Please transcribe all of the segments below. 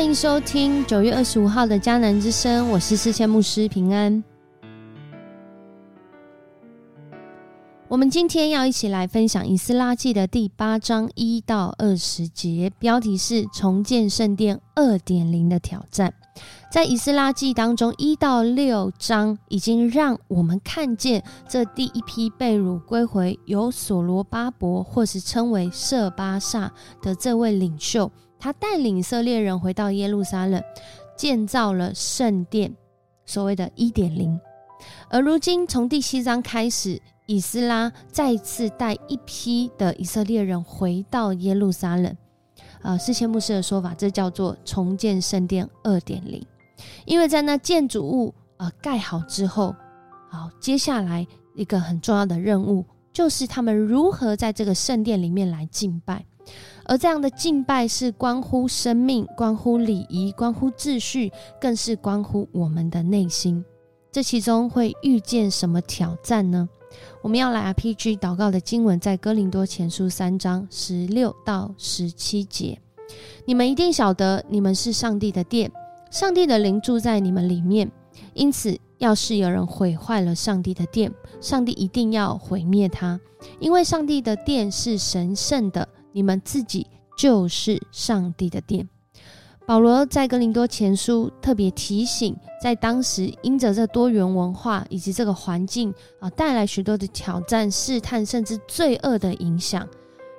欢迎收听九月二十五号的迦南之声，我是四千牧师平安。我们今天要一起来分享《以斯拉记》的第八章一到二十节，标题是“重建圣殿二点零的挑战”。在《以斯拉记》当中，一到六章已经让我们看见这第一批被掳归回由所罗巴伯，或是称为舍巴萨的这位领袖。他带领以色列人回到耶路撒冷，建造了圣殿，所谓的一点零。而如今，从第七章开始，以斯拉再次带一批的以色列人回到耶路撒冷。呃，世谦牧师的说法，这叫做重建圣殿二点零。因为在那建筑物呃盖好之后，好，接下来一个很重要的任务，就是他们如何在这个圣殿里面来敬拜。而这样的敬拜是关乎生命、关乎礼仪、关乎秩序，更是关乎我们的内心。这其中会遇见什么挑战呢？我们要来 RPG 祷告的经文在哥林多前书三章十六到十七节。你们一定晓得，你们是上帝的殿，上帝的灵住在你们里面。因此，要是有人毁坏了上帝的殿，上帝一定要毁灭他，因为上帝的殿是神圣的。你们自己就是上帝的殿。保罗在哥林多前书特别提醒，在当时因着这多元文化以及这个环境啊，带来许多的挑战、试探，甚至罪恶的影响，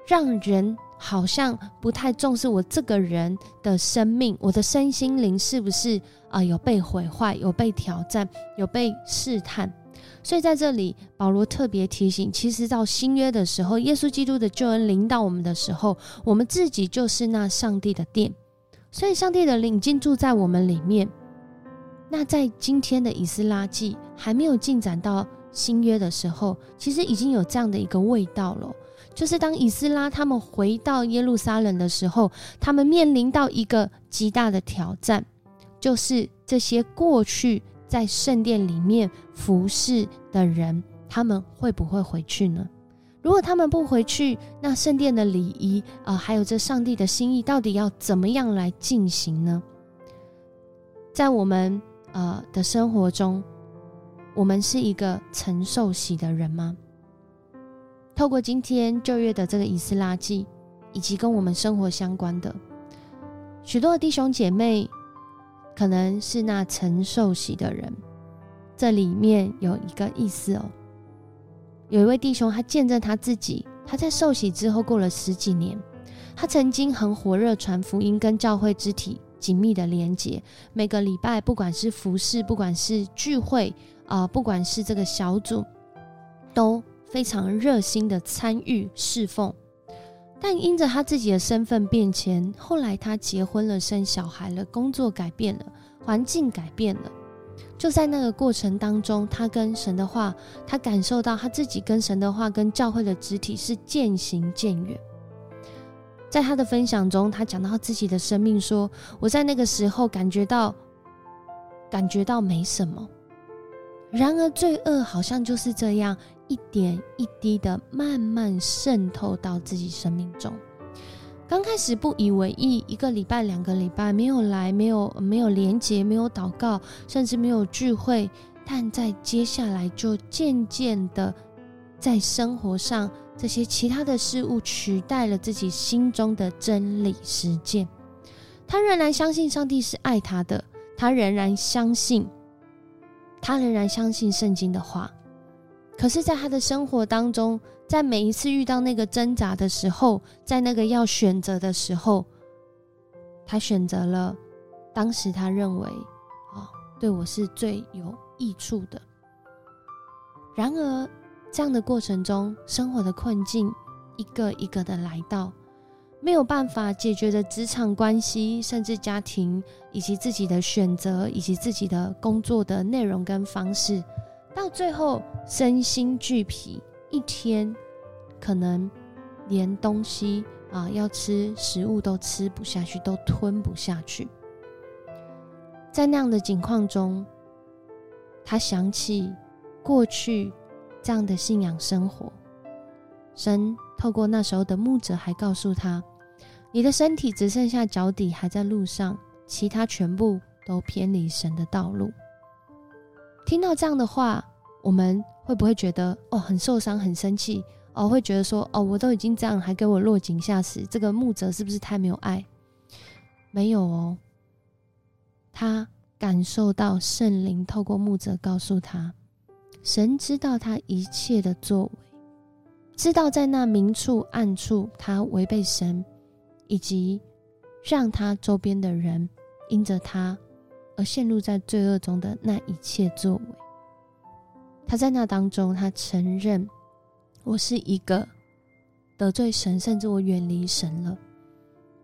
让人好像不太重视我这个人的生命，我的身心灵是不是啊有被毁坏、有被挑战、有被试探。所以在这里，保罗特别提醒，其实到新约的时候，耶稣基督的救恩领导我们的时候，我们自己就是那上帝的殿。所以，上帝的灵进住在我们里面。那在今天的以斯拉记还没有进展到新约的时候，其实已经有这样的一个味道了。就是当以斯拉他们回到耶路撒冷的时候，他们面临到一个极大的挑战，就是这些过去。在圣殿里面服侍的人，他们会不会回去呢？如果他们不回去，那圣殿的礼仪啊，还有这上帝的心意，到底要怎么样来进行呢？在我们呃的生活中，我们是一个承受喜的人吗？透过今天旧约的这个以斯拉记，以及跟我们生活相关的许多的弟兄姐妹。可能是那曾受洗的人，这里面有一个意思哦。有一位弟兄，他见证他自己，他在受洗之后过了十几年，他曾经很火热传福音，跟教会肢体紧密的连接。每个礼拜，不管是服饰，不管是聚会啊，不管是这个小组，都非常热心的参与侍奉。但因着他自己的身份变迁，后来他结婚了，生小孩了，工作改变了，环境改变了。就在那个过程当中，他跟神的话，他感受到他自己跟神的话、跟教会的肢体是渐行渐远。在他的分享中，他讲到自己的生命，说：“我在那个时候感觉到，感觉到没什么。然而罪恶好像就是这样。”一点一滴的慢慢渗透到自己生命中。刚开始不以为意，一个礼拜、两个礼拜没有来，没有没有连接，没有祷告，甚至没有聚会。但在接下来，就渐渐的在生活上这些其他的事物取代了自己心中的真理实践。他仍然相信上帝是爱他的，他仍然相信，他仍然相信圣经的话。可是，在他的生活当中，在每一次遇到那个挣扎的时候，在那个要选择的时候，他选择了当时他认为啊，对我是最有益处的。然而，这样的过程中，生活的困境一个一个的来到，没有办法解决的职场关系，甚至家庭，以及自己的选择，以及自己的工作的内容跟方式。到最后身心俱疲，一天可能连东西啊要吃食物都吃不下去，都吞不下去。在那样的境况中，他想起过去这样的信仰生活。神透过那时候的牧者，还告诉他：“你的身体只剩下脚底还在路上，其他全部都偏离神的道路。听到这样的话，我们会不会觉得哦很受伤、很生气？哦，会觉得说哦，我都已经这样，还给我落井下石，这个牧者是不是太没有爱？没有哦，他感受到圣灵透过牧者告诉他，神知道他一切的作为，知道在那明处暗处他违背神，以及让他周边的人因着他而陷入在罪恶中的那一切作为。他在那当中，他承认我是一个得罪神，甚至我远离神了。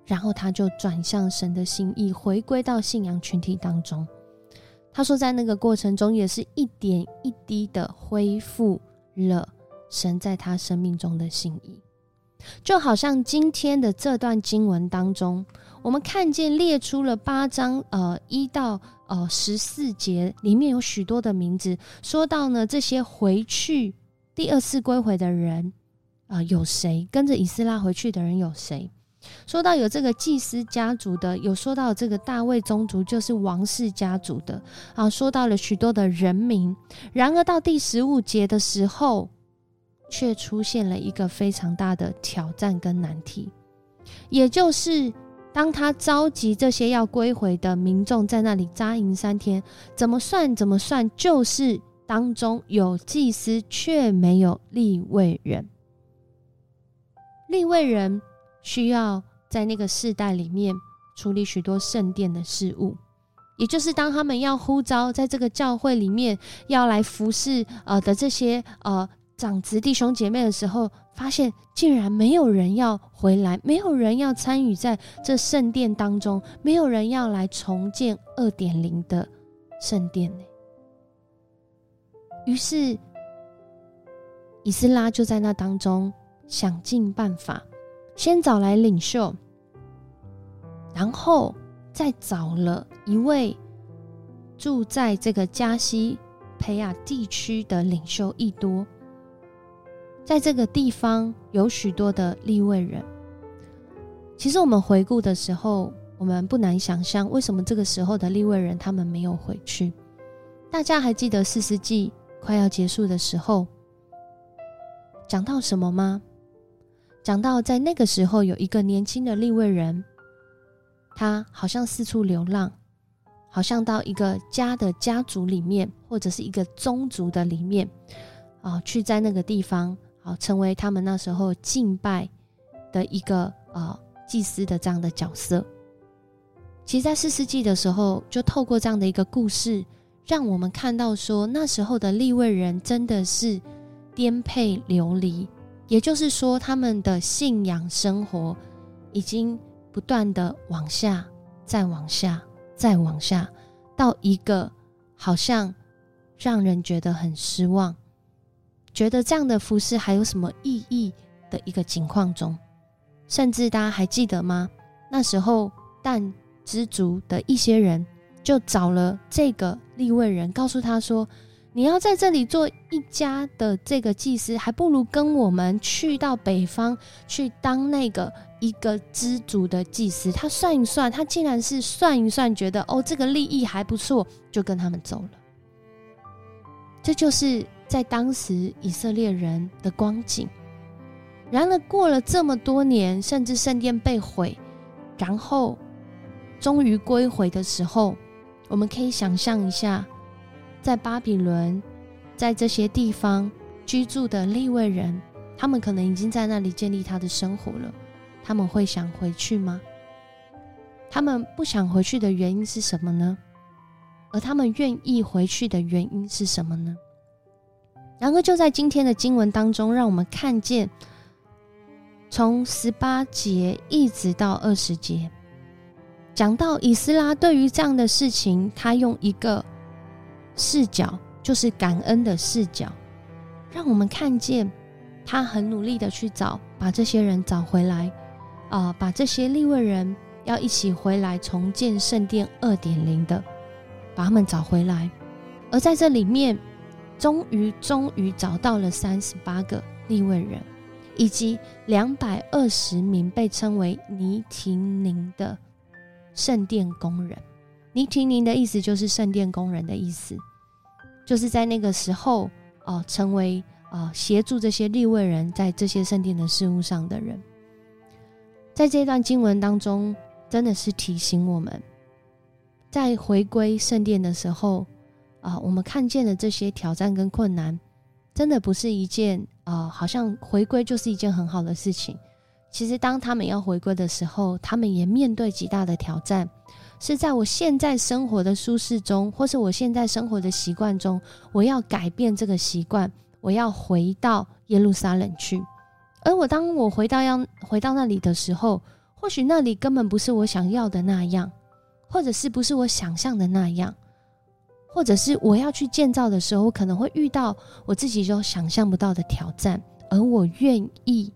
然后他就转向神的心意，回归到信仰群体当中。他说，在那个过程中，也是一点一滴的恢复了神在他生命中的心意。就好像今天的这段经文当中，我们看见列出了八章，呃，一到呃十四节，里面有许多的名字，说到呢，这些回去第二次归回的人，啊，有谁跟着以斯拉回去的人有谁？说到有这个祭司家族的，有说到这个大卫宗族就是王室家族的啊，说到了许多的人民。然而到第十五节的时候，却出现了一个非常大的挑战跟难题，也就是当他召集这些要归回的民众在那里扎营三天，怎么算怎么算，就是当中有祭司却没有立位人，立位人。需要在那个世代里面处理许多圣殿的事物，也就是当他们要呼召在这个教会里面要来服侍呃的这些呃长子弟兄姐妹的时候，发现竟然没有人要回来，没有人要参与在这圣殿当中，没有人要来重建二点零的圣殿呢。于是以斯拉就在那当中想尽办法。先找来领袖，然后再找了一位住在这个加西培亚地区的领袖一多，在这个地方有许多的立位人。其实我们回顾的时候，我们不难想象，为什么这个时候的立位人他们没有回去？大家还记得四世纪快要结束的时候，讲到什么吗？讲到在那个时候，有一个年轻的立位人，他好像四处流浪，好像到一个家的家族里面，或者是一个宗族的里面，啊，去在那个地方，啊，成为他们那时候敬拜的一个呃祭司的这样的角色。其实，在四世纪的时候，就透过这样的一个故事，让我们看到说，那时候的立位人真的是颠沛流离。也就是说，他们的信仰生活已经不断的往下，再往下，再往下，到一个好像让人觉得很失望，觉得这样的服饰还有什么意义的一个情况中。甚至大家还记得吗？那时候但知足的一些人就找了这个立位人，告诉他说。你要在这里做一家的这个祭司，还不如跟我们去到北方去当那个一个知足的祭司。他算一算，他竟然是算一算，觉得哦，这个利益还不错，就跟他们走了。这就是在当时以色列人的光景。然而过了这么多年，甚至圣殿被毁，然后终于归回的时候，我们可以想象一下。在巴比伦，在这些地方居住的利未人，他们可能已经在那里建立他的生活了。他们会想回去吗？他们不想回去的原因是什么呢？而他们愿意回去的原因是什么呢？然而，就在今天的经文当中，让我们看见，从十八节一直到二十节，讲到以斯拉对于这样的事情，他用一个。视角就是感恩的视角，让我们看见他很努力的去找，把这些人找回来，啊，把这些利未人要一起回来重建圣殿二点零的，把他们找回来。而在这里面，终于终于找到了三十八个利未人，以及两百二十名被称为尼廷宁的圣殿工人。尼提宁的意思就是圣殿工人的意思，就是在那个时候哦，成为呃协助这些立位人在这些圣殿的事物上的人。在这段经文当中，真的是提醒我们，在回归圣殿的时候啊，我们看见的这些挑战跟困难，真的不是一件呃，好像回归就是一件很好的事情。其实，当他们要回归的时候，他们也面对极大的挑战。是在我现在生活的舒适中，或是我现在生活的习惯中，我要改变这个习惯，我要回到耶路撒冷去。而我当我回到要回到那里的时候，或许那里根本不是我想要的那样，或者是不是我想象的那样，或者是我要去建造的时候，我可能会遇到我自己都想象不到的挑战，而我愿意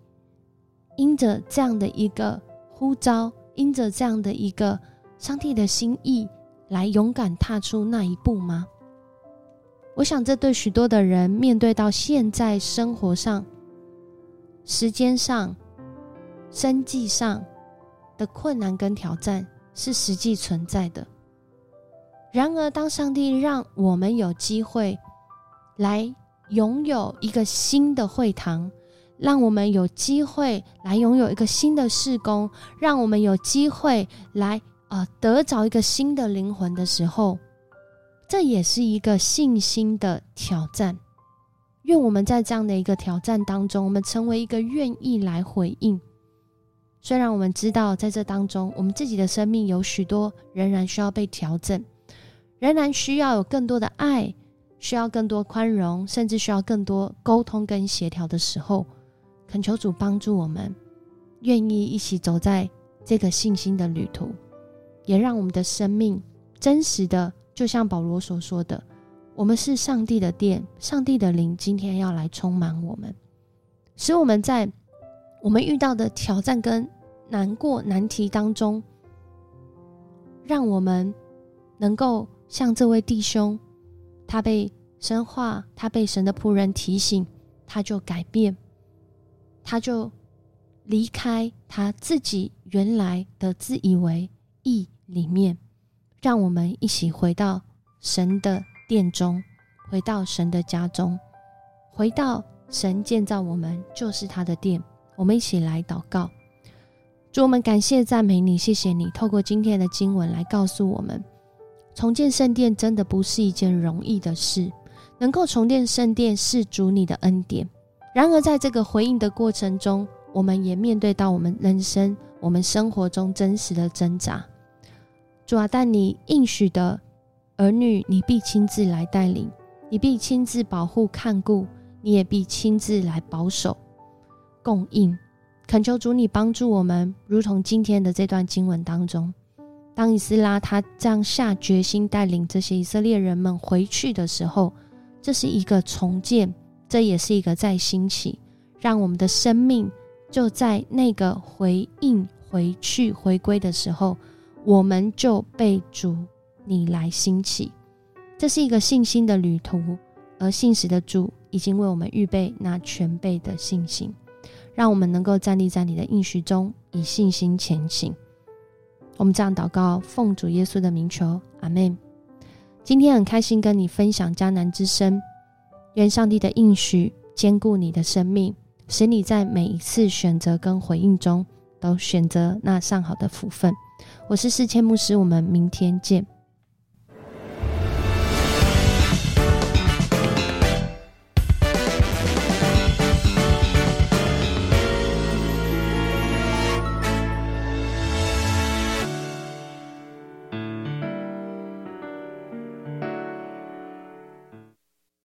因着这样的一个呼召，因着这样的一个。上帝的心意，来勇敢踏出那一步吗？我想，这对许多的人面对到现在生活上、时间上、生计上的困难跟挑战是实际存在的。然而，当上帝让我们有机会来拥有一个新的会堂，让我们有机会来拥有一个新的事工，让我们有机会来。啊，得着一个新的灵魂的时候，这也是一个信心的挑战。愿我们在这样的一个挑战当中，我们成为一个愿意来回应。虽然我们知道在这当中，我们自己的生命有许多仍然需要被调整，仍然需要有更多的爱，需要更多宽容，甚至需要更多沟通跟协调的时候，恳求主帮助我们，愿意一起走在这个信心的旅途。也让我们的生命真实的，就像保罗所说的，我们是上帝的殿，上帝的灵今天要来充满我们，使我们在我们遇到的挑战跟难过难题当中，让我们能够像这位弟兄，他被神化，他被神的仆人提醒，他就改变，他就离开他自己原来的自以为意。里面，让我们一起回到神的殿中，回到神的家中，回到神建造我们就是他的殿。我们一起来祷告，主我们感谢赞美你，谢谢你透过今天的经文来告诉我们，重建圣殿真的不是一件容易的事。能够重建圣殿是主你的恩典。然而在这个回应的过程中，我们也面对到我们人生、我们生活中真实的挣扎。主啊，但你应许的儿女，你必亲自来带领，你必亲自保护看顾，你也必亲自来保守供应。恳求主你帮助我们，如同今天的这段经文当中，当以斯拉他这样下决心带领这些以色列人们回去的时候，这是一个重建，这也是一个再兴起，让我们的生命就在那个回应、回去、回归的时候。我们就被主你来兴起，这是一个信心的旅途，而信实的主已经为我们预备那全备的信心，让我们能够站立在你的应许中，以信心前行。我们这样祷告，奉主耶稣的名求，阿门。今天很开心跟你分享迦南之声，愿上帝的应许兼顾你的生命，使你在每一次选择跟回应中，都选择那上好的福分。我是四千牧师，我们明天见。